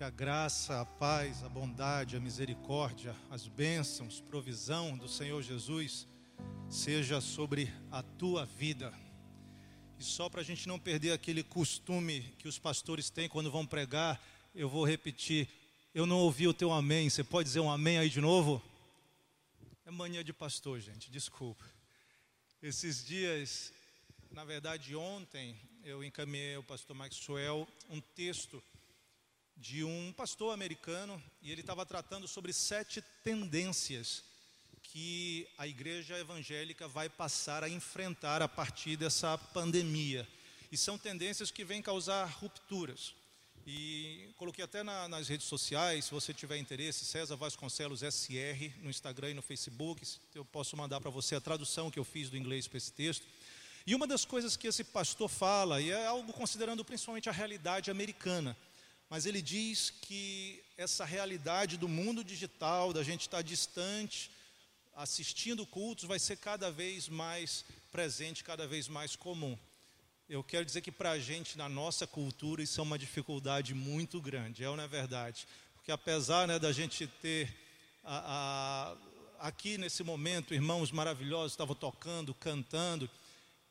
Que a graça, a paz, a bondade, a misericórdia, as bênçãos, provisão do Senhor Jesus seja sobre a tua vida. E só para a gente não perder aquele costume que os pastores têm quando vão pregar, eu vou repetir. Eu não ouvi o teu amém. Você pode dizer um amém aí de novo? É mania de pastor, gente, desculpa. Esses dias, na verdade, ontem, eu encaminhei ao pastor Maxwell um texto de um pastor americano e ele estava tratando sobre sete tendências que a igreja evangélica vai passar a enfrentar a partir dessa pandemia. E são tendências que vêm causar rupturas. E coloquei até na, nas redes sociais, se você tiver interesse, César Vasconcelos SR, no Instagram e no Facebook, eu posso mandar para você a tradução que eu fiz do inglês para esse texto. E uma das coisas que esse pastor fala, e é algo considerando principalmente a realidade americana, mas ele diz que essa realidade do mundo digital, da gente estar distante, assistindo cultos, vai ser cada vez mais presente, cada vez mais comum. Eu quero dizer que para a gente, na nossa cultura, isso é uma dificuldade muito grande, é ou não é verdade? Porque apesar né, da gente ter a, a, aqui nesse momento, irmãos maravilhosos estavam tocando, cantando,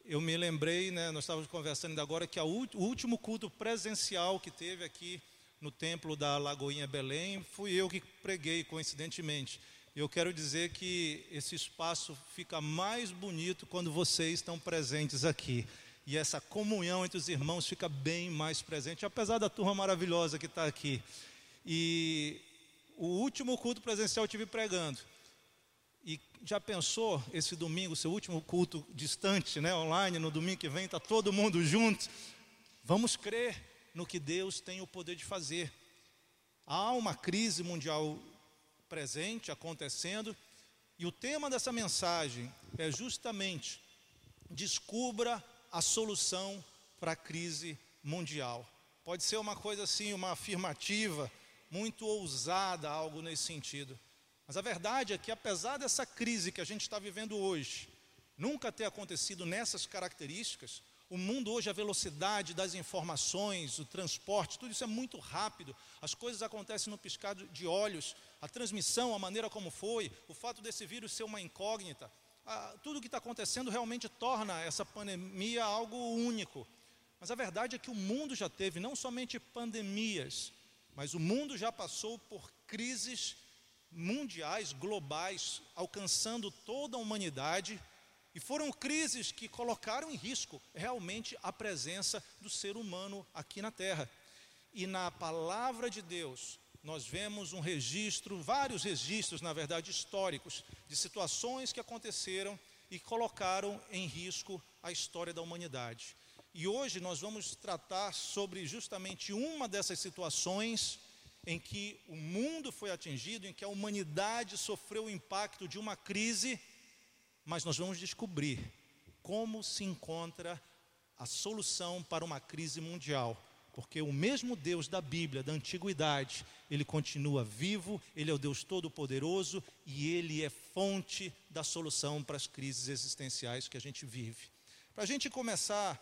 eu me lembrei, né, nós estávamos conversando ainda agora, que a, o último culto presencial que teve aqui no templo da Lagoinha Belém, fui eu que preguei, coincidentemente. Eu quero dizer que esse espaço fica mais bonito quando vocês estão presentes aqui e essa comunhão entre os irmãos fica bem mais presente, apesar da turma maravilhosa que está aqui. E o último culto presencial eu tive pregando. E já pensou esse domingo, seu último culto distante, né, online, no domingo que vem, está todo mundo junto? Vamos crer no que Deus tem o poder de fazer. Há uma crise mundial presente, acontecendo, e o tema dessa mensagem é justamente descubra a solução para a crise mundial. Pode ser uma coisa assim, uma afirmativa, muito ousada, algo nesse sentido. Mas a verdade é que, apesar dessa crise que a gente está vivendo hoje, nunca ter acontecido nessas características, o mundo hoje, a velocidade das informações, o transporte, tudo isso é muito rápido. As coisas acontecem no piscado de olhos. A transmissão, a maneira como foi, o fato desse vírus ser uma incógnita tudo o que está acontecendo realmente torna essa pandemia algo único. Mas a verdade é que o mundo já teve não somente pandemias, mas o mundo já passou por crises mundiais, globais, alcançando toda a humanidade. E foram crises que colocaram em risco realmente a presença do ser humano aqui na Terra. E na palavra de Deus, nós vemos um registro, vários registros, na verdade, históricos, de situações que aconteceram e colocaram em risco a história da humanidade. E hoje nós vamos tratar sobre justamente uma dessas situações em que o mundo foi atingido, em que a humanidade sofreu o impacto de uma crise, mas nós vamos descobrir como se encontra a solução para uma crise mundial porque o mesmo Deus da Bíblia, da antiguidade, ele continua vivo, ele é o Deus todo-poderoso e ele é fonte da solução para as crises existenciais que a gente vive. Para a gente começar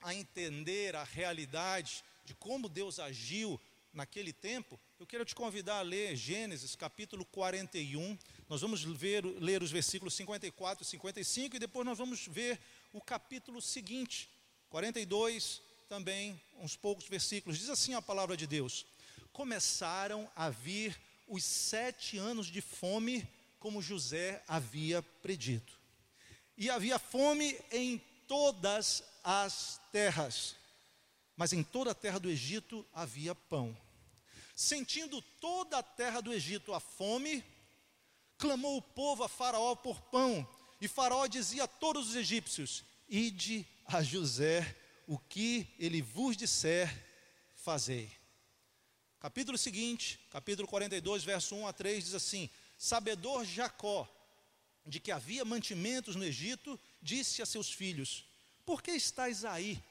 a entender a realidade de como Deus agiu naquele tempo, eu quero te convidar a ler Gênesis capítulo 41. Nós vamos ver, ler os versículos 54 e 55 e depois nós vamos ver o capítulo seguinte, 42 também uns poucos versículos. Diz assim a palavra de Deus: Começaram a vir os sete anos de fome, como José havia predito. E havia fome em todas as terras, mas em toda a terra do Egito havia pão. Sentindo toda a terra do Egito a fome, clamou o povo a Faraó por pão, e Faraó dizia a todos os egípcios: Ide a José o que ele vos disser, fazei. Capítulo seguinte, capítulo 42, verso 1 a 3, diz assim: Sabedor Jacó, de que havia mantimentos no Egito, disse a seus filhos: Por que estáis aí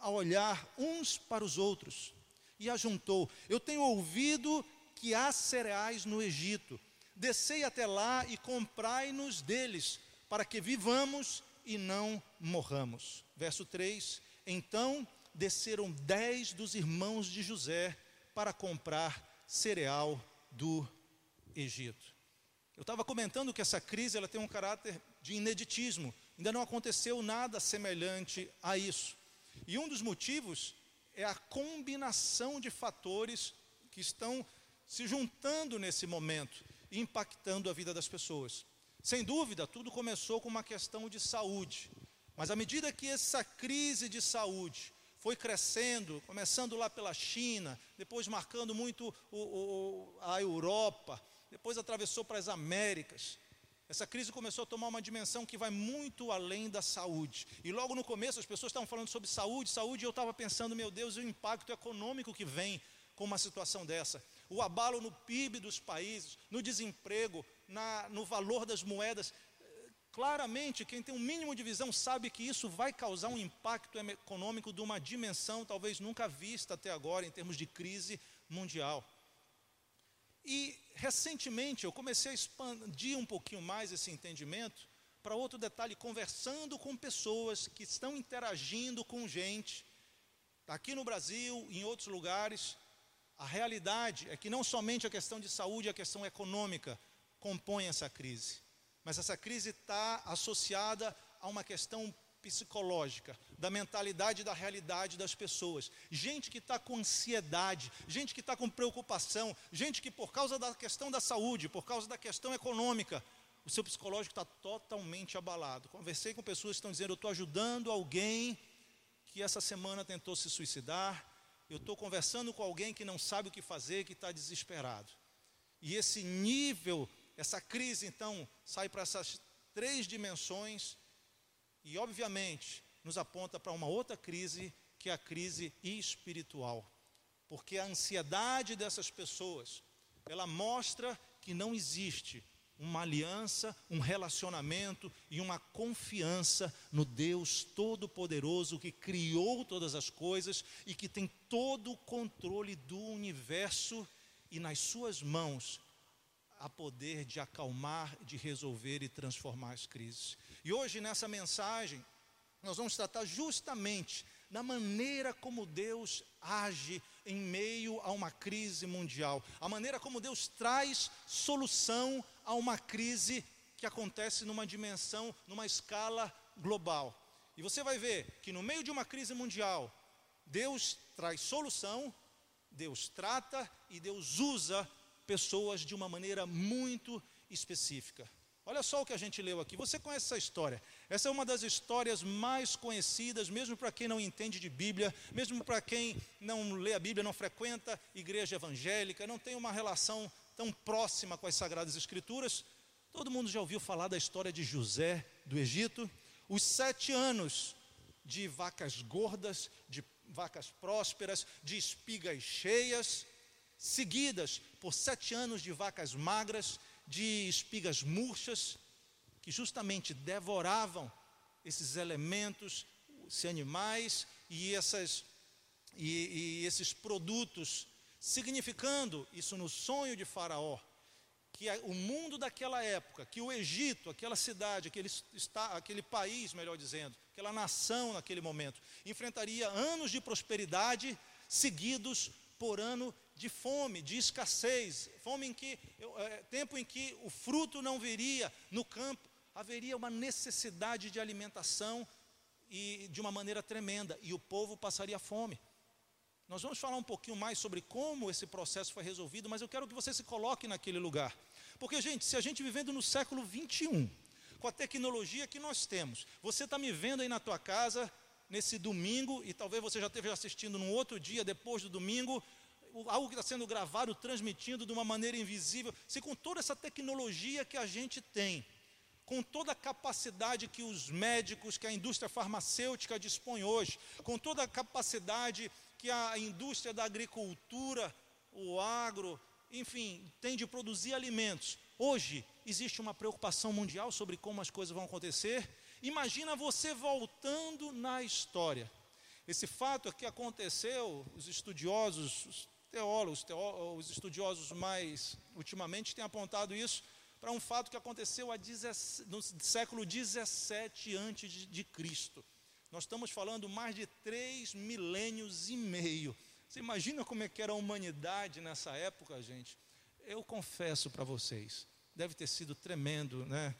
a olhar uns para os outros? E ajuntou: Eu tenho ouvido que há cereais no Egito. Descei até lá e comprai-nos deles, para que vivamos e não morramos. Verso 3: então desceram dez dos irmãos de José, para comprar cereal do Egito. Eu estava comentando que essa crise ela tem um caráter de ineditismo. Ainda não aconteceu nada semelhante a isso. E um dos motivos é a combinação de fatores que estão se juntando nesse momento impactando a vida das pessoas. Sem dúvida, tudo começou com uma questão de saúde. Mas à medida que essa crise de saúde foi crescendo, começando lá pela China, depois marcando muito o, o, a Europa, depois atravessou para as Américas. Essa crise começou a tomar uma dimensão que vai muito além da saúde. E logo no começo as pessoas estavam falando sobre saúde, saúde, e eu estava pensando, meu Deus, o impacto econômico que vem com uma situação dessa. O abalo no PIB dos países, no desemprego, na, no valor das moedas. Claramente, quem tem um mínimo de visão sabe que isso vai causar um impacto econômico de uma dimensão talvez nunca vista até agora em termos de crise mundial. E recentemente eu comecei a expandir um pouquinho mais esse entendimento para outro detalhe, conversando com pessoas que estão interagindo com gente, aqui no Brasil, em outros lugares. A realidade é que não somente a questão de saúde, a questão econômica compõe essa crise, mas essa crise está associada a uma questão psicológica, da mentalidade da realidade das pessoas. Gente que está com ansiedade, gente que está com preocupação, gente que por causa da questão da saúde, por causa da questão econômica, o seu psicológico está totalmente abalado. Conversei com pessoas que estão dizendo: eu estou ajudando alguém que essa semana tentou se suicidar, eu estou conversando com alguém que não sabe o que fazer, que está desesperado. E esse nível, essa crise, então, sai para essas três dimensões e, obviamente, nos aponta para uma outra crise, que é a crise espiritual. Porque a ansiedade dessas pessoas, ela mostra que não existe uma aliança, um relacionamento e uma confiança no Deus Todo-Poderoso que criou todas as coisas e que tem todo o controle do universo e nas suas mãos a poder de acalmar, de resolver e transformar as crises. E hoje, nessa mensagem, nós vamos tratar justamente da maneira como Deus age em meio a uma crise mundial, a maneira como Deus traz solução a uma crise que acontece numa dimensão, numa escala global. E você vai ver que no meio de uma crise mundial, Deus traz solução, Deus trata e Deus usa pessoas de uma maneira muito específica. Olha só o que a gente leu aqui. Você conhece essa história? Essa é uma das histórias mais conhecidas, mesmo para quem não entende de Bíblia, mesmo para quem não lê a Bíblia, não frequenta igreja evangélica, não tem uma relação tão próxima com as Sagradas Escrituras. Todo mundo já ouviu falar da história de José do Egito? Os sete anos de vacas gordas, de vacas prósperas, de espigas cheias, seguidas por sete anos de vacas magras, de espigas murchas, que justamente devoravam esses elementos, esses animais e, essas, e, e esses produtos, significando isso no sonho de Faraó, que o mundo daquela época, que o Egito, aquela cidade, aquele, está, aquele país, melhor dizendo, aquela nação naquele momento, enfrentaria anos de prosperidade seguidos por ano de fome, de escassez, fome em que, é, tempo em que o fruto não viria no campo, haveria uma necessidade de alimentação e de uma maneira tremenda, e o povo passaria fome. Nós vamos falar um pouquinho mais sobre como esse processo foi resolvido, mas eu quero que você se coloque naquele lugar. Porque, gente, se a gente vivendo no século 21, com a tecnologia que nós temos, você está me vendo aí na tua casa nesse domingo, e talvez você já esteja assistindo num outro dia, depois do domingo, algo que está sendo gravado, transmitindo de uma maneira invisível, se com toda essa tecnologia que a gente tem, com toda a capacidade que os médicos, que a indústria farmacêutica dispõe hoje, com toda a capacidade que a indústria da agricultura, o agro, enfim, tem de produzir alimentos. Hoje existe uma preocupação mundial sobre como as coisas vão acontecer. Imagina você voltando na história. Esse fato que aconteceu, os estudiosos, os teólogos, os estudiosos mais ultimamente têm apontado isso para um fato que aconteceu no século 17 antes de, Cristo. Nós estamos falando mais de três milênios e meio Você imagina como é que era a humanidade nessa época, gente? Eu confesso para vocês, deve ter sido tremendo, né?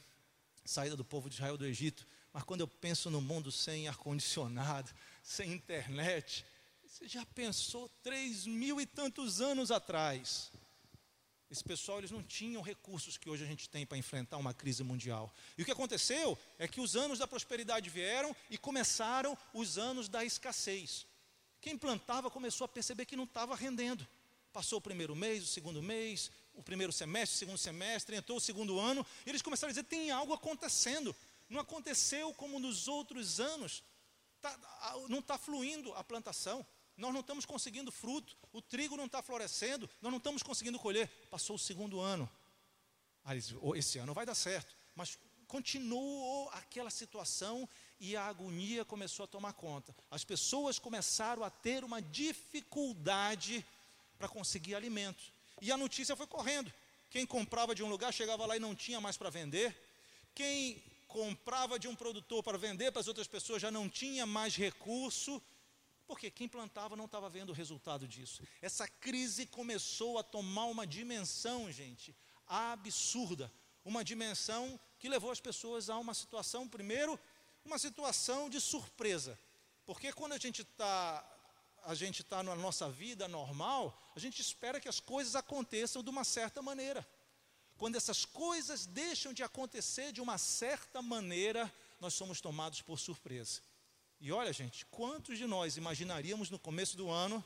Saída do povo de Israel do Egito. Mas quando eu penso no mundo sem ar-condicionado, sem internet, você já pensou três mil e tantos anos atrás? Esse pessoal eles não tinham recursos que hoje a gente tem para enfrentar uma crise mundial. E o que aconteceu é que os anos da prosperidade vieram e começaram os anos da escassez. Quem plantava começou a perceber que não estava rendendo. Passou o primeiro mês, o segundo mês, o primeiro semestre, o segundo semestre, entrou o segundo ano, e eles começaram a dizer: tem algo acontecendo. Não aconteceu como nos outros anos. Tá, não está fluindo a plantação nós não estamos conseguindo fruto, o trigo não está florescendo, nós não estamos conseguindo colher. Passou o segundo ano. Esse ano vai dar certo. Mas continuou aquela situação e a agonia começou a tomar conta. As pessoas começaram a ter uma dificuldade para conseguir alimento. E a notícia foi correndo. Quem comprava de um lugar chegava lá e não tinha mais para vender. Quem comprava de um produtor para vender para as outras pessoas já não tinha mais recurso porque quem plantava não estava vendo o resultado disso. Essa crise começou a tomar uma dimensão, gente, absurda. Uma dimensão que levou as pessoas a uma situação, primeiro, uma situação de surpresa. Porque quando a gente está a gente está na nossa vida normal, a gente espera que as coisas aconteçam de uma certa maneira. Quando essas coisas deixam de acontecer de uma certa maneira, nós somos tomados por surpresa. E olha, gente, quantos de nós imaginaríamos no começo do ano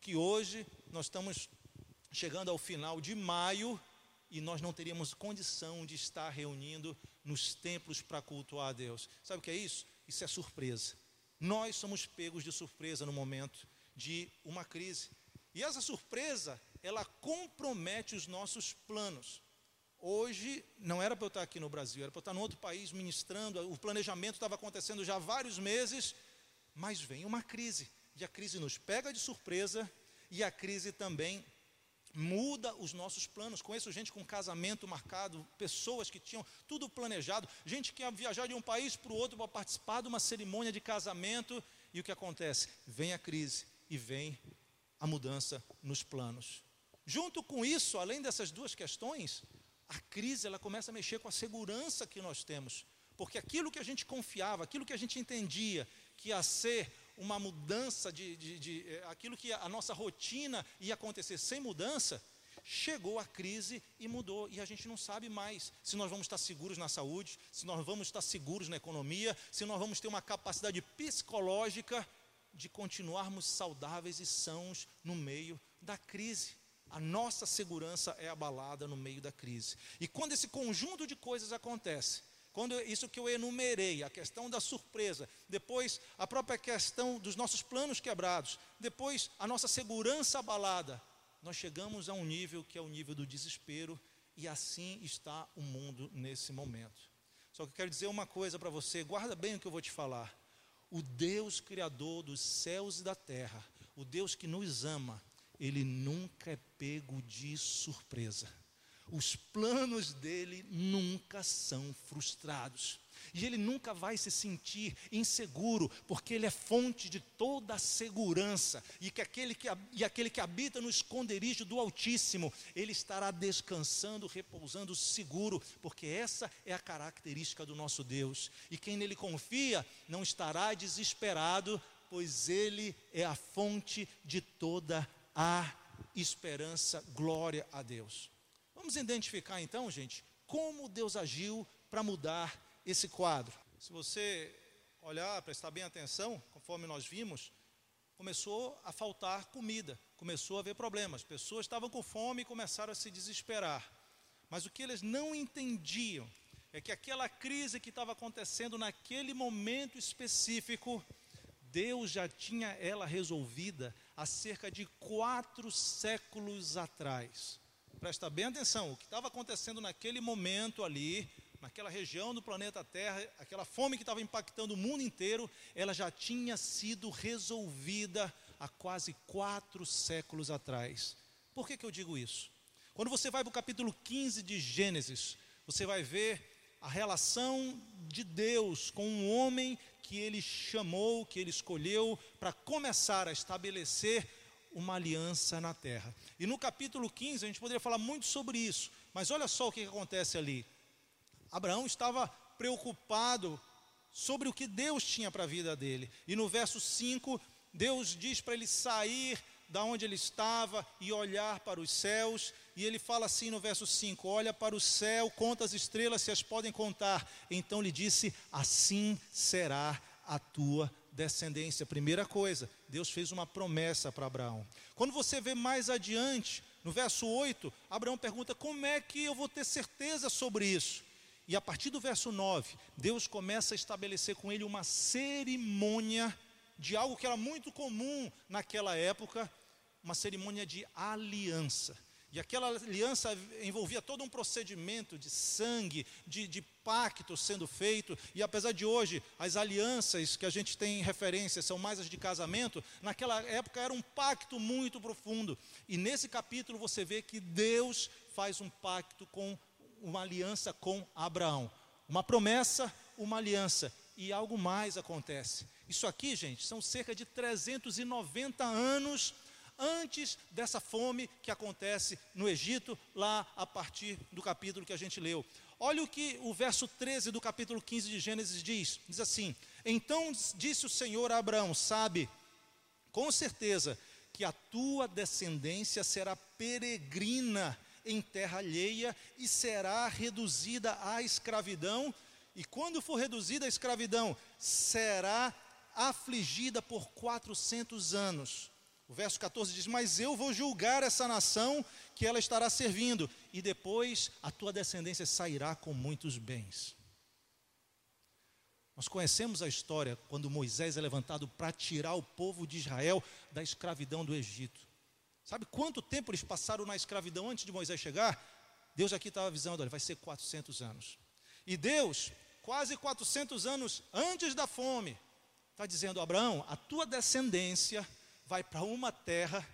que hoje nós estamos chegando ao final de maio e nós não teríamos condição de estar reunindo nos templos para cultuar a Deus? Sabe o que é isso? Isso é surpresa. Nós somos pegos de surpresa no momento de uma crise. E essa surpresa, ela compromete os nossos planos. Hoje não era para eu estar aqui no Brasil, era para eu estar em outro país ministrando. O planejamento estava acontecendo já há vários meses, mas vem uma crise. E a crise nos pega de surpresa e a crise também muda os nossos planos. Conheço gente com casamento marcado, pessoas que tinham tudo planejado, gente que ia viajar de um país para o outro para participar de uma cerimônia de casamento. E o que acontece? Vem a crise e vem a mudança nos planos. Junto com isso, além dessas duas questões, a crise ela começa a mexer com a segurança que nós temos. Porque aquilo que a gente confiava, aquilo que a gente entendia que ia ser uma mudança de, de, de, eh, aquilo que a nossa rotina ia acontecer sem mudança, chegou a crise e mudou. E a gente não sabe mais se nós vamos estar seguros na saúde, se nós vamos estar seguros na economia, se nós vamos ter uma capacidade psicológica de continuarmos saudáveis e sãos no meio da crise a nossa segurança é abalada no meio da crise. E quando esse conjunto de coisas acontece, quando isso que eu enumerei, a questão da surpresa, depois a própria questão dos nossos planos quebrados, depois a nossa segurança abalada, nós chegamos a um nível que é o nível do desespero, e assim está o mundo nesse momento. Só que eu quero dizer uma coisa para você, guarda bem o que eu vou te falar. O Deus Criador dos céus e da terra, o Deus que nos ama, ele nunca é pego de surpresa. Os planos dele nunca são frustrados. E ele nunca vai se sentir inseguro, porque ele é fonte de toda a segurança. E, que aquele que, e aquele que habita no esconderijo do Altíssimo, ele estará descansando, repousando seguro, porque essa é a característica do nosso Deus. E quem nele confia não estará desesperado, pois ele é a fonte de toda a há esperança, glória a Deus. Vamos identificar então, gente, como Deus agiu para mudar esse quadro. Se você olhar, prestar bem atenção, conforme nós vimos, começou a faltar comida, começou a haver problemas. Pessoas estavam com fome e começaram a se desesperar. Mas o que eles não entendiam é que aquela crise que estava acontecendo naquele momento específico, Deus já tinha ela resolvida há cerca de quatro séculos atrás. Presta bem atenção, o que estava acontecendo naquele momento ali, naquela região do planeta Terra, aquela fome que estava impactando o mundo inteiro, ela já tinha sido resolvida há quase quatro séculos atrás. Por que, que eu digo isso? Quando você vai para o capítulo 15 de Gênesis, você vai ver a relação de Deus com um homem que ele chamou, que ele escolheu para começar a estabelecer uma aliança na terra. E no capítulo 15, a gente poderia falar muito sobre isso, mas olha só o que acontece ali. Abraão estava preocupado sobre o que Deus tinha para a vida dele. E no verso 5, Deus diz para ele sair da onde ele estava e olhar para os céus, e ele fala assim no verso 5: Olha para o céu, conta as estrelas se as podem contar. Então lhe disse: Assim será a tua descendência. Primeira coisa, Deus fez uma promessa para Abraão. Quando você vê mais adiante, no verso 8, Abraão pergunta: Como é que eu vou ter certeza sobre isso? E a partir do verso 9, Deus começa a estabelecer com ele uma cerimônia de algo que era muito comum naquela época, uma cerimônia de aliança. E aquela aliança envolvia todo um procedimento de sangue, de, de pacto sendo feito. E apesar de hoje as alianças que a gente tem em referência são mais as de casamento, naquela época era um pacto muito profundo. E nesse capítulo você vê que Deus faz um pacto com uma aliança com Abraão. Uma promessa, uma aliança. E algo mais acontece. Isso aqui, gente, são cerca de 390 anos antes dessa fome que acontece no Egito, lá a partir do capítulo que a gente leu. Olha o que o verso 13 do capítulo 15 de Gênesis diz: diz assim: Então disse o Senhor a Abraão: Sabe, com certeza, que a tua descendência será peregrina em terra alheia e será reduzida à escravidão. E quando for reduzida à escravidão, será afligida por 400 anos. O verso 14 diz: Mas eu vou julgar essa nação que ela estará servindo, e depois a tua descendência sairá com muitos bens. Nós conhecemos a história quando Moisés é levantado para tirar o povo de Israel da escravidão do Egito. Sabe quanto tempo eles passaram na escravidão antes de Moisés chegar? Deus aqui estava avisando: olha, vai ser 400 anos. E Deus, quase 400 anos antes da fome, está dizendo: Abraão, a tua descendência vai para uma terra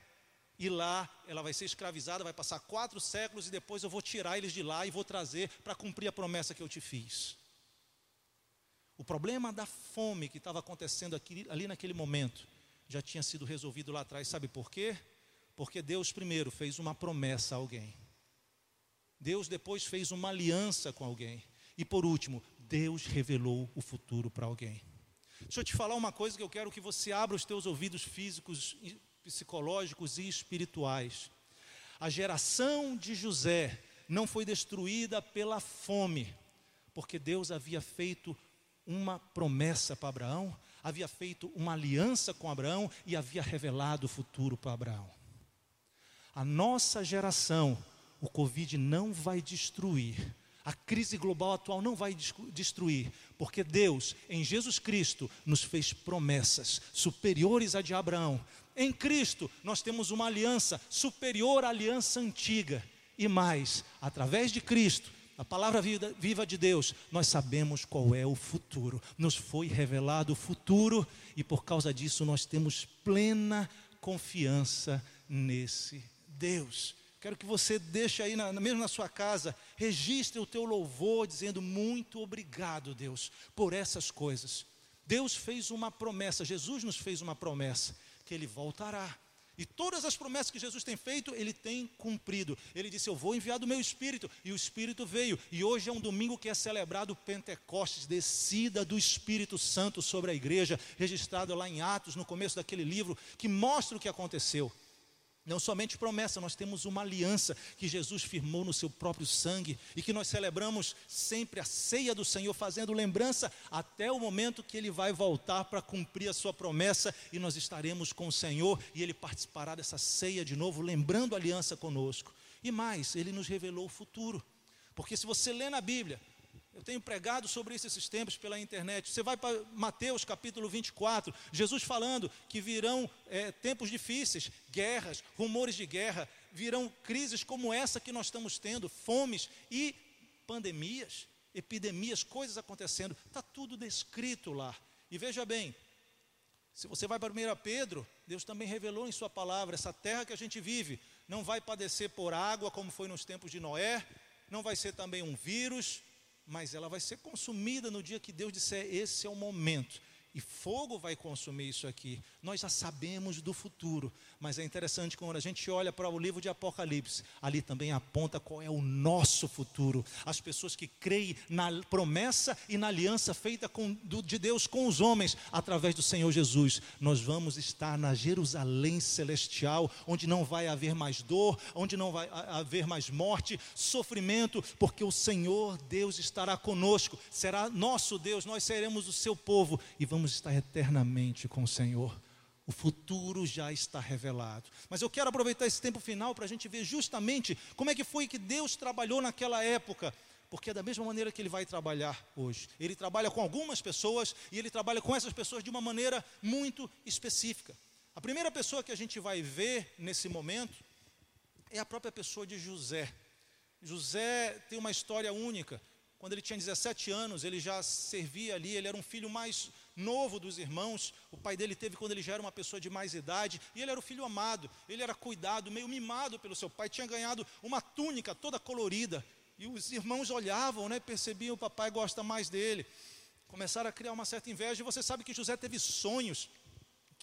e lá ela vai ser escravizada, vai passar quatro séculos e depois eu vou tirar eles de lá e vou trazer para cumprir a promessa que eu te fiz. O problema da fome que estava acontecendo aqui, ali naquele momento já tinha sido resolvido lá atrás, sabe por quê? Porque Deus primeiro fez uma promessa a alguém. Deus depois fez uma aliança com alguém. E por último, Deus revelou o futuro para alguém. Deixa eu te falar uma coisa que eu quero que você abra os teus ouvidos físicos, psicológicos e espirituais. A geração de José não foi destruída pela fome, porque Deus havia feito uma promessa para Abraão, havia feito uma aliança com Abraão e havia revelado o futuro para Abraão. A nossa geração, o Covid não vai destruir, a crise global atual não vai destruir, porque Deus, em Jesus Cristo, nos fez promessas superiores à de Abraão. Em Cristo, nós temos uma aliança superior à aliança antiga. E mais, através de Cristo, a palavra viva de Deus, nós sabemos qual é o futuro. Nos foi revelado o futuro e por causa disso nós temos plena confiança nesse Deus. Quero que você deixe aí, na, mesmo na sua casa, registre o teu louvor, dizendo muito obrigado, Deus, por essas coisas. Deus fez uma promessa, Jesus nos fez uma promessa, que Ele voltará. E todas as promessas que Jesus tem feito, Ele tem cumprido. Ele disse: Eu vou enviar do meu Espírito. E o Espírito veio. E hoje é um domingo que é celebrado Pentecostes, descida do Espírito Santo sobre a igreja, registrado lá em Atos, no começo daquele livro, que mostra o que aconteceu. Não somente promessa, nós temos uma aliança que Jesus firmou no seu próprio sangue e que nós celebramos sempre a ceia do Senhor, fazendo lembrança até o momento que ele vai voltar para cumprir a sua promessa e nós estaremos com o Senhor e ele participará dessa ceia de novo, lembrando a aliança conosco. E mais, ele nos revelou o futuro. Porque se você lê na Bíblia, eu tenho pregado sobre isso esses tempos pela internet. Você vai para Mateus capítulo 24, Jesus falando que virão é, tempos difíceis, guerras, rumores de guerra, virão crises como essa que nós estamos tendo, fomes e pandemias, epidemias, coisas acontecendo. Está tudo descrito lá. E veja bem, se você vai para 1 Pedro, Deus também revelou em Sua palavra: essa terra que a gente vive não vai padecer por água, como foi nos tempos de Noé, não vai ser também um vírus, mas ela vai ser consumida no dia que Deus disser: esse é o momento. e fogo vai consumir isso aqui. Nós já sabemos do futuro, mas é interessante quando a gente olha para o livro de Apocalipse, ali também aponta qual é o nosso futuro. As pessoas que creem na promessa e na aliança feita com, do, de Deus com os homens através do Senhor Jesus. Nós vamos estar na Jerusalém celestial, onde não vai haver mais dor, onde não vai haver mais morte, sofrimento, porque o Senhor Deus estará conosco, será nosso Deus, nós seremos o seu povo e vamos estar eternamente com o Senhor. O futuro já está revelado. Mas eu quero aproveitar esse tempo final para a gente ver justamente como é que foi que Deus trabalhou naquela época. Porque é da mesma maneira que ele vai trabalhar hoje. Ele trabalha com algumas pessoas e ele trabalha com essas pessoas de uma maneira muito específica. A primeira pessoa que a gente vai ver nesse momento é a própria pessoa de José. José tem uma história única. Quando ele tinha 17 anos, ele já servia ali, ele era um filho mais novo dos irmãos. O pai dele teve quando ele já era uma pessoa de mais idade, e ele era o filho amado. Ele era cuidado, meio mimado pelo seu pai, tinha ganhado uma túnica toda colorida. E os irmãos olhavam, né, percebiam o papai gosta mais dele. Começaram a criar uma certa inveja, e você sabe que José teve sonhos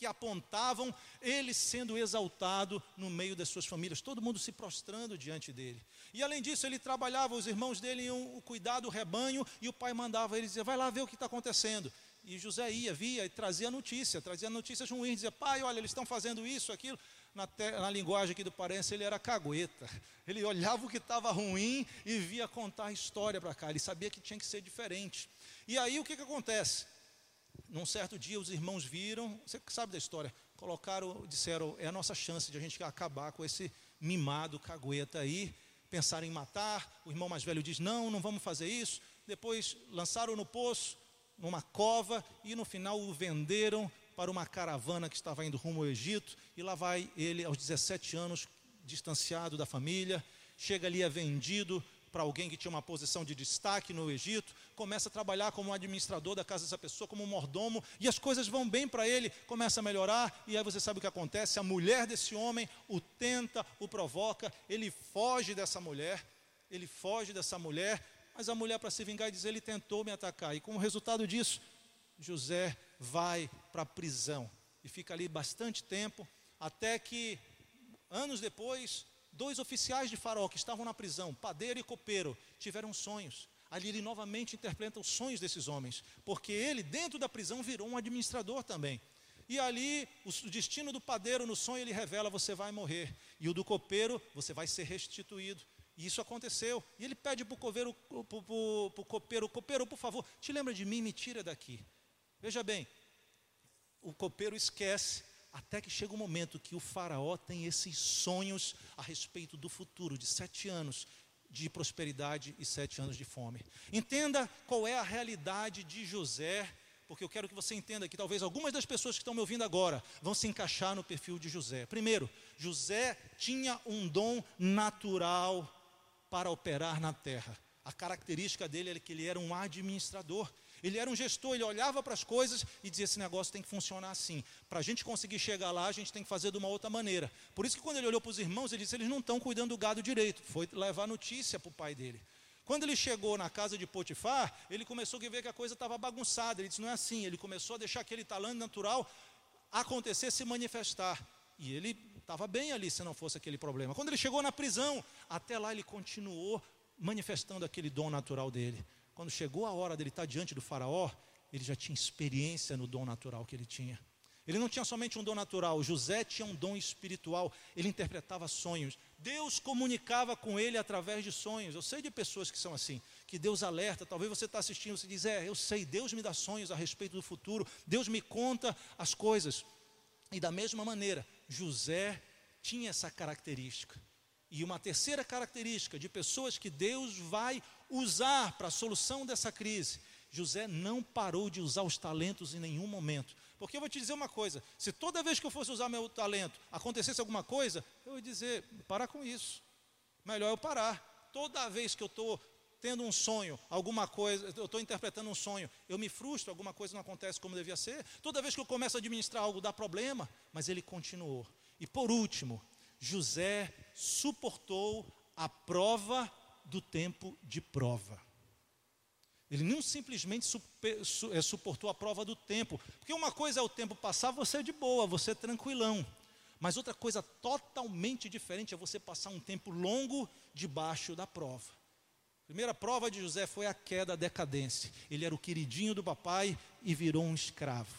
que apontavam ele sendo exaltado no meio das suas famílias, todo mundo se prostrando diante dele. E além disso, ele trabalhava, os irmãos dele iam cuidar do rebanho, e o pai mandava ele dizer: vai lá ver o que está acontecendo. E José ia, via e trazia notícia, trazia notícias ruins, dizia: pai, olha, eles estão fazendo isso, aquilo. Na, te, na linguagem aqui do Parense, ele era cagueta. Ele olhava o que estava ruim e via contar a história para cá. Ele sabia que tinha que ser diferente. E aí o que, que acontece? Num certo dia, os irmãos viram, você sabe da história, colocaram, disseram: é a nossa chance de a gente acabar com esse mimado cagueta aí. Pensaram em matar, o irmão mais velho diz: não, não vamos fazer isso. Depois lançaram no poço, numa cova, e no final o venderam para uma caravana que estava indo rumo ao Egito. E lá vai ele, aos 17 anos, distanciado da família. Chega ali, é vendido para alguém que tinha uma posição de destaque no Egito, começa a trabalhar como administrador da casa dessa pessoa, como mordomo, e as coisas vão bem para ele, começa a melhorar, e aí você sabe o que acontece: a mulher desse homem o tenta, o provoca, ele foge dessa mulher, ele foge dessa mulher, mas a mulher, para se vingar, diz: ele tentou me atacar, e como resultado disso, José vai para a prisão e fica ali bastante tempo, até que, anos depois, Dois oficiais de Faraó que estavam na prisão, padeiro e copeiro, tiveram sonhos. Ali ele novamente interpreta os sonhos desses homens, porque ele, dentro da prisão, virou um administrador também. E ali, o destino do padeiro no sonho, ele revela: você vai morrer. E o do copeiro, você vai ser restituído. E isso aconteceu. E ele pede para o copeiro, copeiro: copeiro, por favor, te lembra de mim, me tira daqui. Veja bem, o copeiro esquece até que chega o um momento que o faraó tem esses sonhos a respeito do futuro, de sete anos de prosperidade e sete anos de fome. Entenda qual é a realidade de José, porque eu quero que você entenda que talvez algumas das pessoas que estão me ouvindo agora vão se encaixar no perfil de José. Primeiro, José tinha um dom natural para operar na terra. A característica dele era que ele era um administrador. Ele era um gestor, ele olhava para as coisas e dizia: esse negócio tem que funcionar assim. Para a gente conseguir chegar lá, a gente tem que fazer de uma outra maneira. Por isso que quando ele olhou para os irmãos, ele disse: eles não estão cuidando do gado direito. Foi levar notícia para o pai dele. Quando ele chegou na casa de Potifar, ele começou a ver que a coisa estava bagunçada. Ele disse: não é assim. Ele começou a deixar aquele talento natural acontecer, se manifestar. E ele estava bem ali se não fosse aquele problema. Quando ele chegou na prisão, até lá ele continuou manifestando aquele dom natural dele quando chegou a hora dele estar diante do Faraó, ele já tinha experiência no dom natural que ele tinha. Ele não tinha somente um dom natural, José tinha um dom espiritual, ele interpretava sonhos. Deus comunicava com ele através de sonhos. Eu sei de pessoas que são assim, que Deus alerta. Talvez você está assistindo e diz: É, eu sei, Deus me dá sonhos a respeito do futuro, Deus me conta as coisas. E da mesma maneira, José tinha essa característica. E uma terceira característica de pessoas que Deus vai usar para a solução dessa crise. José não parou de usar os talentos em nenhum momento. Porque eu vou te dizer uma coisa: se toda vez que eu fosse usar meu talento acontecesse alguma coisa, eu ia dizer, para com isso. Melhor eu parar. Toda vez que eu estou tendo um sonho, alguma coisa, eu estou interpretando um sonho, eu me frustro, alguma coisa não acontece como devia ser. Toda vez que eu começo a administrar algo, dá problema, mas ele continuou. E por último, José suportou a prova do tempo de prova. Ele não simplesmente é, suportou a prova do tempo. Porque uma coisa é o tempo passar, você é de boa, você é tranquilão. Mas outra coisa totalmente diferente é você passar um tempo longo debaixo da prova. Primeira prova de José foi a queda, a decadência. Ele era o queridinho do papai e virou um escravo.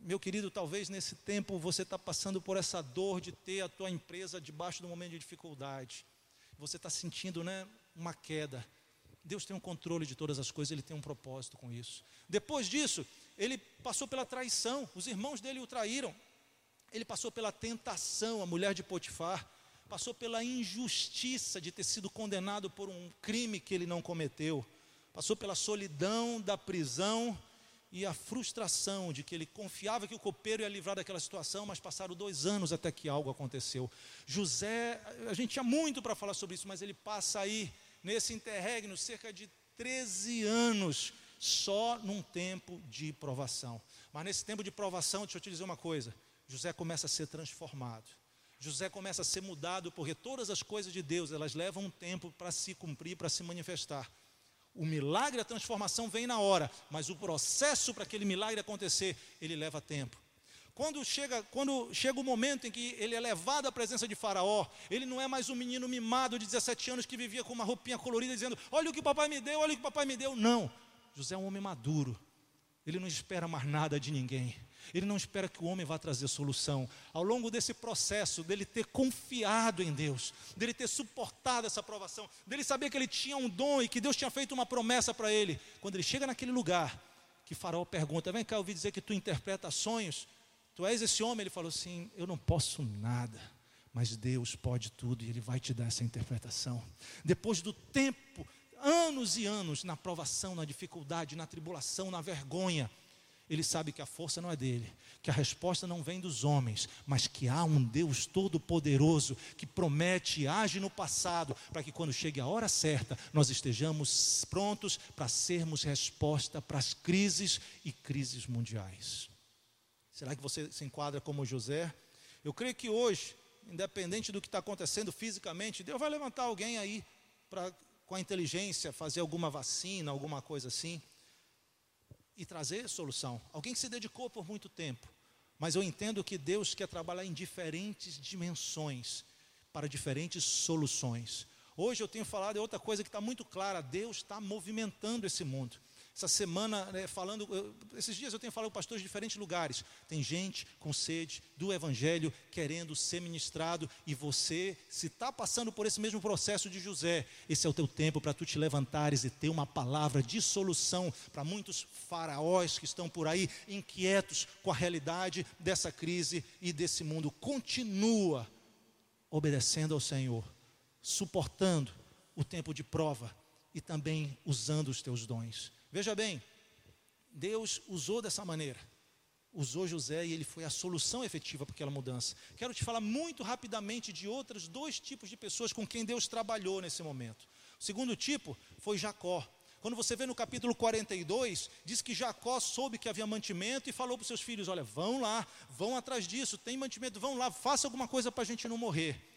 Meu querido, talvez nesse tempo você está passando por essa dor de ter a tua empresa debaixo de um momento de dificuldade. Você está sentindo né, uma queda Deus tem um controle de todas as coisas, ele tem um propósito com isso. Depois disso, ele passou pela traição, os irmãos dele o traíram. Ele passou pela tentação, a mulher de Potifar, passou pela injustiça de ter sido condenado por um crime que ele não cometeu, passou pela solidão da prisão e a frustração de que ele confiava que o copeiro ia livrar daquela situação, mas passaram dois anos até que algo aconteceu. José, a gente tinha muito para falar sobre isso, mas ele passa aí nesse interregno cerca de 13 anos só num tempo de provação. Mas nesse tempo de provação, deixa eu te dizer uma coisa: José começa a ser transformado. José começa a ser mudado, porque todas as coisas de Deus, elas levam um tempo para se cumprir, para se manifestar. O milagre, a transformação vem na hora, mas o processo para aquele milagre acontecer, ele leva tempo. Quando chega, quando chega o momento em que ele é levado à presença de Faraó, ele não é mais um menino mimado de 17 anos que vivia com uma roupinha colorida dizendo: Olha o que papai me deu, olha o que papai me deu. Não. José é um homem maduro. Ele não espera mais nada de ninguém. Ele não espera que o homem vá trazer solução. Ao longo desse processo, dele ter confiado em Deus, dele ter suportado essa aprovação, dele saber que ele tinha um dom e que Deus tinha feito uma promessa para ele, quando ele chega naquele lugar, que Faraó pergunta: Vem cá, eu ouvi dizer que tu interpreta sonhos. Tu és esse homem? Ele falou assim: Eu não posso nada, mas Deus pode tudo e Ele vai te dar essa interpretação. Depois do tempo, anos e anos na provação, na dificuldade, na tribulação, na vergonha, ele sabe que a força não é dele, que a resposta não vem dos homens, mas que há um Deus todo-poderoso que promete e age no passado, para que quando chegue a hora certa, nós estejamos prontos para sermos resposta para as crises e crises mundiais. Será que você se enquadra como José? Eu creio que hoje, independente do que está acontecendo fisicamente, Deus vai levantar alguém aí para, com a inteligência, fazer alguma vacina, alguma coisa assim, e trazer solução. Alguém que se dedicou por muito tempo. Mas eu entendo que Deus quer trabalhar em diferentes dimensões, para diferentes soluções. Hoje eu tenho falado, é outra coisa que está muito clara: Deus está movimentando esse mundo. Essa semana, né, falando, eu, esses dias eu tenho falado com pastores de diferentes lugares. Tem gente com sede do Evangelho querendo ser ministrado, e você, se está passando por esse mesmo processo de José, esse é o teu tempo para tu te levantares e ter uma palavra de solução para muitos faraós que estão por aí inquietos com a realidade dessa crise e desse mundo. Continua obedecendo ao Senhor, suportando o tempo de prova e também usando os teus dons. Veja bem, Deus usou dessa maneira. Usou José e ele foi a solução efetiva para aquela mudança. Quero te falar muito rapidamente de outros dois tipos de pessoas com quem Deus trabalhou nesse momento. O segundo tipo foi Jacó. Quando você vê no capítulo 42, diz que Jacó soube que havia mantimento e falou para os seus filhos: Olha, vão lá, vão atrás disso, tem mantimento, vão lá, faça alguma coisa para a gente não morrer.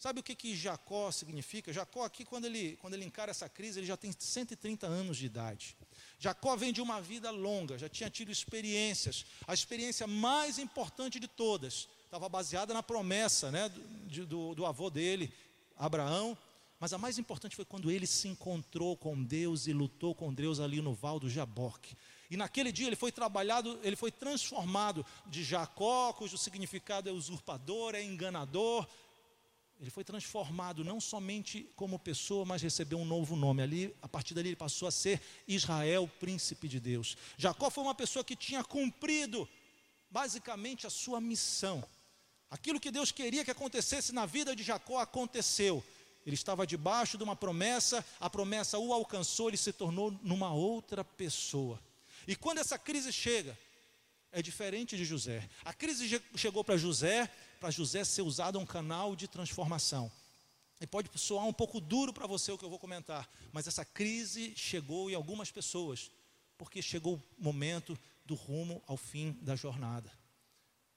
Sabe o que, que Jacó significa? Jacó, aqui, quando ele, quando ele encara essa crise, ele já tem 130 anos de idade. Jacó vem de uma vida longa, já tinha tido experiências. A experiência mais importante de todas estava baseada na promessa né, do, do, do avô dele, Abraão. Mas a mais importante foi quando ele se encontrou com Deus e lutou com Deus ali no Val do Jaboque. E naquele dia ele foi trabalhado, ele foi transformado de Jacó, cujo significado é usurpador, é enganador, ele foi transformado não somente como pessoa, mas recebeu um novo nome. Ali, a partir dali, ele passou a ser Israel, príncipe de Deus. Jacó foi uma pessoa que tinha cumprido basicamente a sua missão. Aquilo que Deus queria que acontecesse na vida de Jacó aconteceu. Ele estava debaixo de uma promessa, a promessa o alcançou, ele se tornou numa outra pessoa. E quando essa crise chega, é diferente de José. A crise chegou para José, para José ser usado um canal de transformação. E pode soar um pouco duro para você o que eu vou comentar, mas essa crise chegou em algumas pessoas, porque chegou o momento do rumo ao fim da jornada.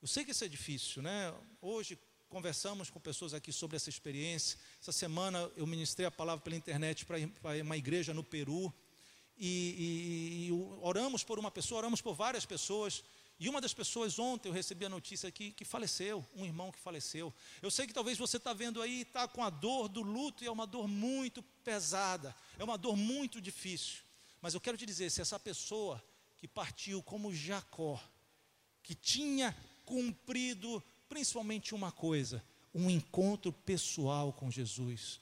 Eu sei que isso é difícil, né? Hoje conversamos com pessoas aqui sobre essa experiência. Essa semana eu ministrei a palavra pela internet para uma igreja no Peru. e, e, e, oramos por uma pessoa, oramos por várias pessoas. E uma das pessoas ontem eu recebi a notícia aqui que faleceu, um irmão que faleceu. Eu sei que talvez você está vendo aí, está com a dor do luto e é uma dor muito pesada, é uma dor muito difícil. Mas eu quero te dizer, se essa pessoa que partiu como Jacó, que tinha cumprido principalmente uma coisa, um encontro pessoal com Jesus,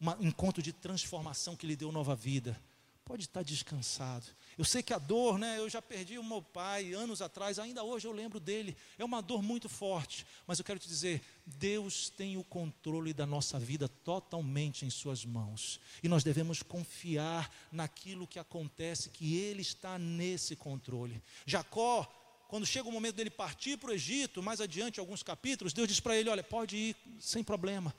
um encontro de transformação que lhe deu nova vida pode estar descansado. Eu sei que a dor, né? Eu já perdi o meu pai anos atrás, ainda hoje eu lembro dele. É uma dor muito forte, mas eu quero te dizer, Deus tem o controle da nossa vida totalmente em suas mãos. E nós devemos confiar naquilo que acontece, que ele está nesse controle. Jacó, quando chega o momento dele partir para o Egito, mais adiante alguns capítulos, Deus diz para ele: "Olha, pode ir sem problema.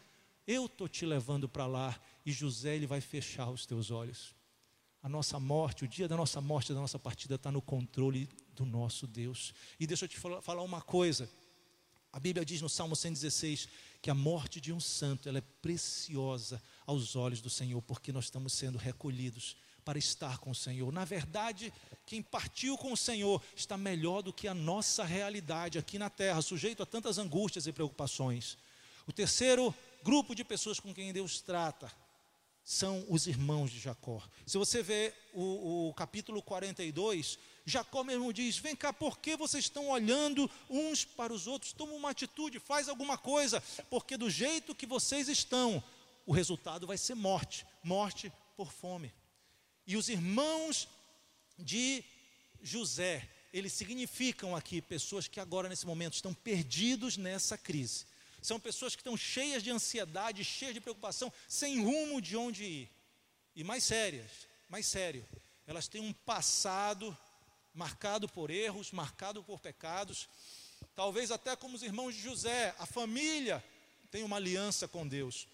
Eu tô te levando para lá." E José ele vai fechar os teus olhos a nossa morte, o dia da nossa morte, da nossa partida, está no controle do nosso Deus. E deixa eu te falar uma coisa. A Bíblia diz no Salmo 116 que a morte de um santo ela é preciosa aos olhos do Senhor, porque nós estamos sendo recolhidos para estar com o Senhor. Na verdade, quem partiu com o Senhor está melhor do que a nossa realidade aqui na terra, sujeito a tantas angústias e preocupações. O terceiro grupo de pessoas com quem Deus trata são os irmãos de Jacó. Se você vê o, o, capítulo 42, Jacó mesmo diz: Vem cá, por que vocês estão olhando uns para os outros? Toma uma atitude, faz alguma coisa, porque do jeito que vocês estão, o resultado vai ser morte morte por fome. E os irmãos de José, eles significam aqui pessoas que agora, nesse momento, estão perdidos nessa crise são pessoas que estão cheias de ansiedade, cheias de preocupação, sem rumo de onde ir. E mais sérias, mais sério, elas têm um passado marcado por erros, marcado por pecados. Talvez até como os irmãos de José, a família tem uma aliança com Deus.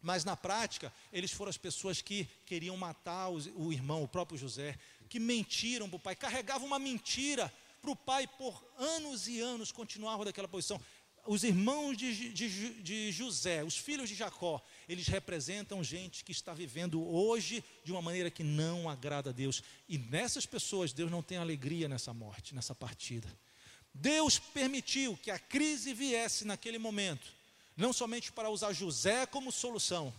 Mas na prática, eles foram as pessoas que queriam matar o irmão, o próprio José, que mentiram para o pai, carregavam uma mentira para o pai por anos e anos, continuavam daquela posição os irmãos de, de, de, José, os filhos de Jacó, eles representam gente que está vivendo hoje de uma maneira que não agrada a Deus. E nessas pessoas, Deus não tem alegria nessa morte, nessa partida. Deus permitiu que a crise viesse naquele momento, não somente para usar José como solução,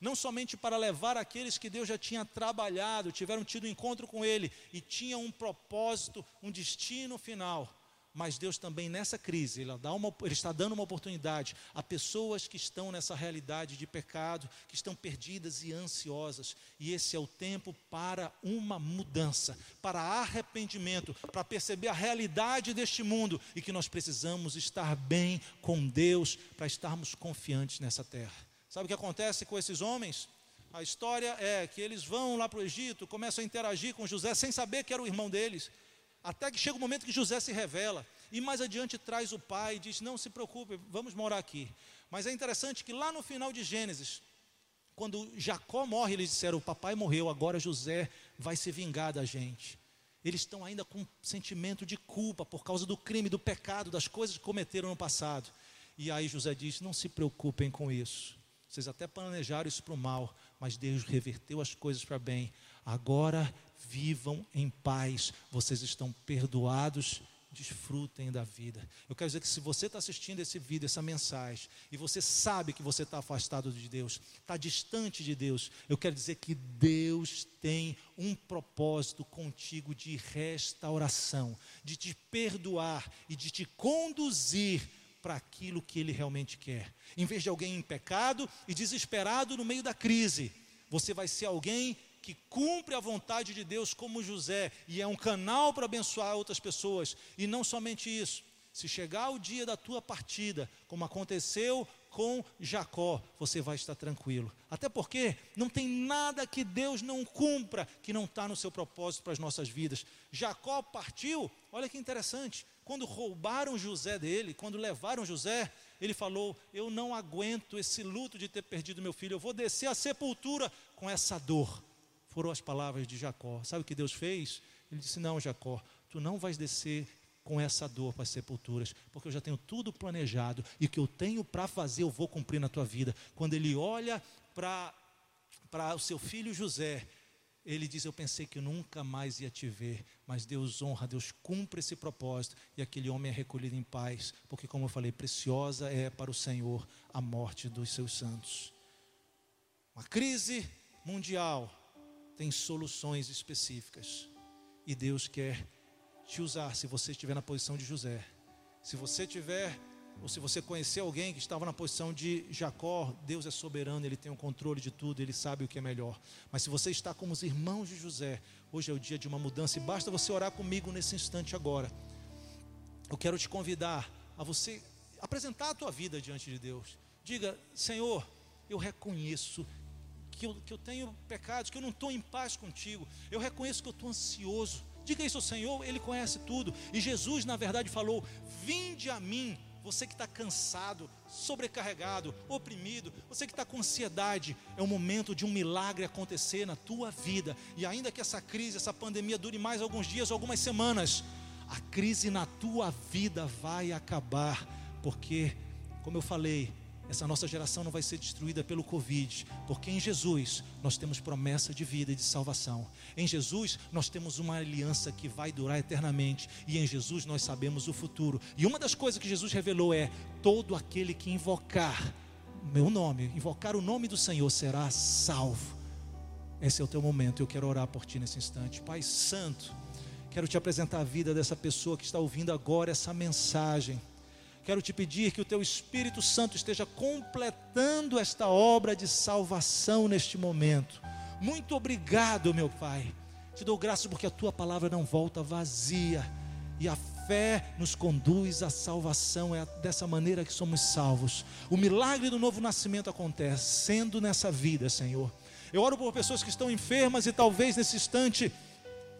não somente para levar aqueles que Deus já tinha trabalhado, tiveram tido encontro com Ele e tinham um propósito, um destino final mas Deus também nessa crise, ele, uma, ele, está dando uma oportunidade a pessoas que estão nessa realidade de pecado, que estão perdidas e ansiosas. E esse é o tempo para uma mudança, para arrependimento, para perceber a realidade deste mundo e que nós precisamos estar bem com Deus para estarmos confiantes nessa terra. Sabe o que acontece com esses homens? A história é que eles vão lá para o Egito, começam a interagir com José sem saber que era o irmão deles. Até que chega o momento que José se revela. E mais adiante traz o pai e diz: Não se preocupe, vamos morar aqui. Mas é interessante que lá no final de Gênesis, quando Jacó morre, eles disseram: O papai morreu, agora José vai se vingar da gente. Eles estão ainda com um sentimento de culpa por causa do crime, do pecado, das coisas que cometeram no passado. E aí José diz: Não se preocupem com isso. Vocês até planejaram isso para o mal, mas Deus reverteu as coisas para bem. Agora vivam em paz, vocês estão perdoados, desfrutem da vida. Eu quero dizer que se você está assistindo esse vídeo, essa mensagem, e você sabe que você está afastado de Deus, está distante de Deus, eu quero dizer que Deus tem um propósito contigo de restauração, de te perdoar e de te conduzir para aquilo que Ele realmente quer. Em vez de alguém em pecado e desesperado no meio da crise, você vai ser alguém que cumpre a vontade de Deus como José e é um canal para abençoar outras pessoas. E não somente isso, se chegar o dia da tua partida, como aconteceu com Jacó, você vai estar tranquilo. Até porque não tem nada que Deus não cumpra que não está no seu propósito para as nossas vidas. Jacó partiu, olha que interessante. Quando roubaram José dele, quando levaram José, ele falou: Eu não aguento esse luto de ter perdido meu filho, eu vou descer à sepultura com essa dor foram as palavras de Jacó. Sabe o que Deus fez? Ele disse: Não, Jacó, tu não vais descer com essa dor para as sepulturas, porque eu já tenho tudo planejado e o que eu tenho para fazer eu vou cumprir na tua vida. Quando ele olha para o seu filho José, Ele diz: Eu pensei que nunca mais ia te ver, mas Deus honra, Deus cumpre esse propósito, e aquele homem é recolhido em paz, porque, como eu falei, preciosa é para o Senhor a morte dos seus santos. Uma crise mundial tem soluções específicas, e Deus quer te usar se você estiver na posição de José. Se você tiver ou se você conhecer alguém que estava na posição de Jacó, Deus é soberano, ele tem o controle de tudo, ele sabe o que é melhor. Mas se você está como os irmãos de José, hoje é o dia de uma mudança e basta você orar comigo nesse instante agora. Eu quero te convidar a você apresentar a tua vida diante de Deus. Diga, Senhor, eu reconheço que eu, que eu tenho pecados, que eu não estou em paz contigo. Eu reconheço que eu estou ansioso. Diga isso ao Senhor, Ele conhece tudo. E Jesus, na verdade, falou: Vinde a mim, você que está cansado, sobrecarregado, oprimido, você que está com ansiedade, é o momento de um milagre acontecer na tua vida. E ainda que essa crise, essa pandemia dure mais alguns dias, algumas semanas, a crise na tua vida vai acabar, porque, como eu falei, essa nossa geração não vai ser destruída pelo Covid, porque em Jesus nós temos promessa de vida e de salvação. Em Jesus nós temos uma aliança que vai durar eternamente, e em Jesus nós sabemos o futuro. E uma das coisas que Jesus revelou é: todo aquele que invocar meu nome, invocar o nome do Senhor será salvo. Esse é o teu momento, eu quero orar por ti nesse instante. Pai Santo, quero te apresentar a vida dessa pessoa que está ouvindo agora essa mensagem quero te pedir que o teu Espírito Santo esteja completando esta obra de salvação neste momento. Muito obrigado, meu Pai. Te dou graças porque a tua palavra não volta vazia e a fé nos conduz à salvação. É dessa maneira que somos salvos. O milagre do novo nascimento acontece sendo nessa vida, Senhor. Eu oro por pessoas que estão enfermas e talvez nesse instante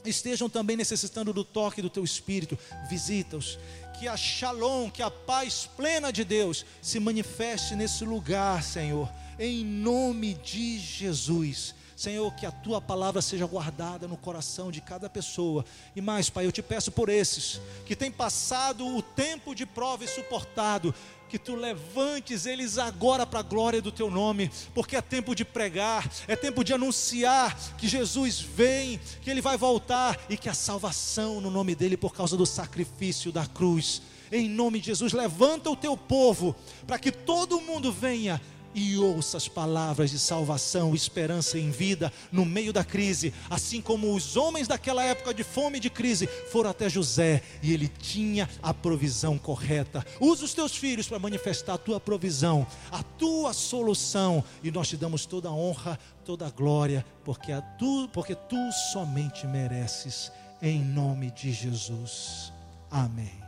estejam também necessitando do toque do teu espírito. Visita-os que a shalom, que a paz plena de Deus se manifeste nesse lugar, Senhor, em nome de Jesus. Senhor, que a tua palavra seja guardada no coração de cada pessoa. E mais, Pai, eu te peço por esses que têm passado o tempo de prova e suportado, que tu levantes eles agora para a glória do teu nome, porque é tempo de pregar, é tempo de anunciar que Jesus vem, que ele vai voltar e que a salvação no nome dele por causa do sacrifício da cruz. Em nome de Jesus, levanta o teu povo para que todo mundo venha e ouça as palavras de salvação, esperança em vida no meio da crise, assim como os homens daquela época de fome e de crise foram até José e ele tinha a provisão correta. Usa os teus filhos para manifestar a tua provisão, a tua solução, e nós te damos toda a honra, toda a glória, porque, a tu, porque tu somente mereces, em nome de Jesus. Amém.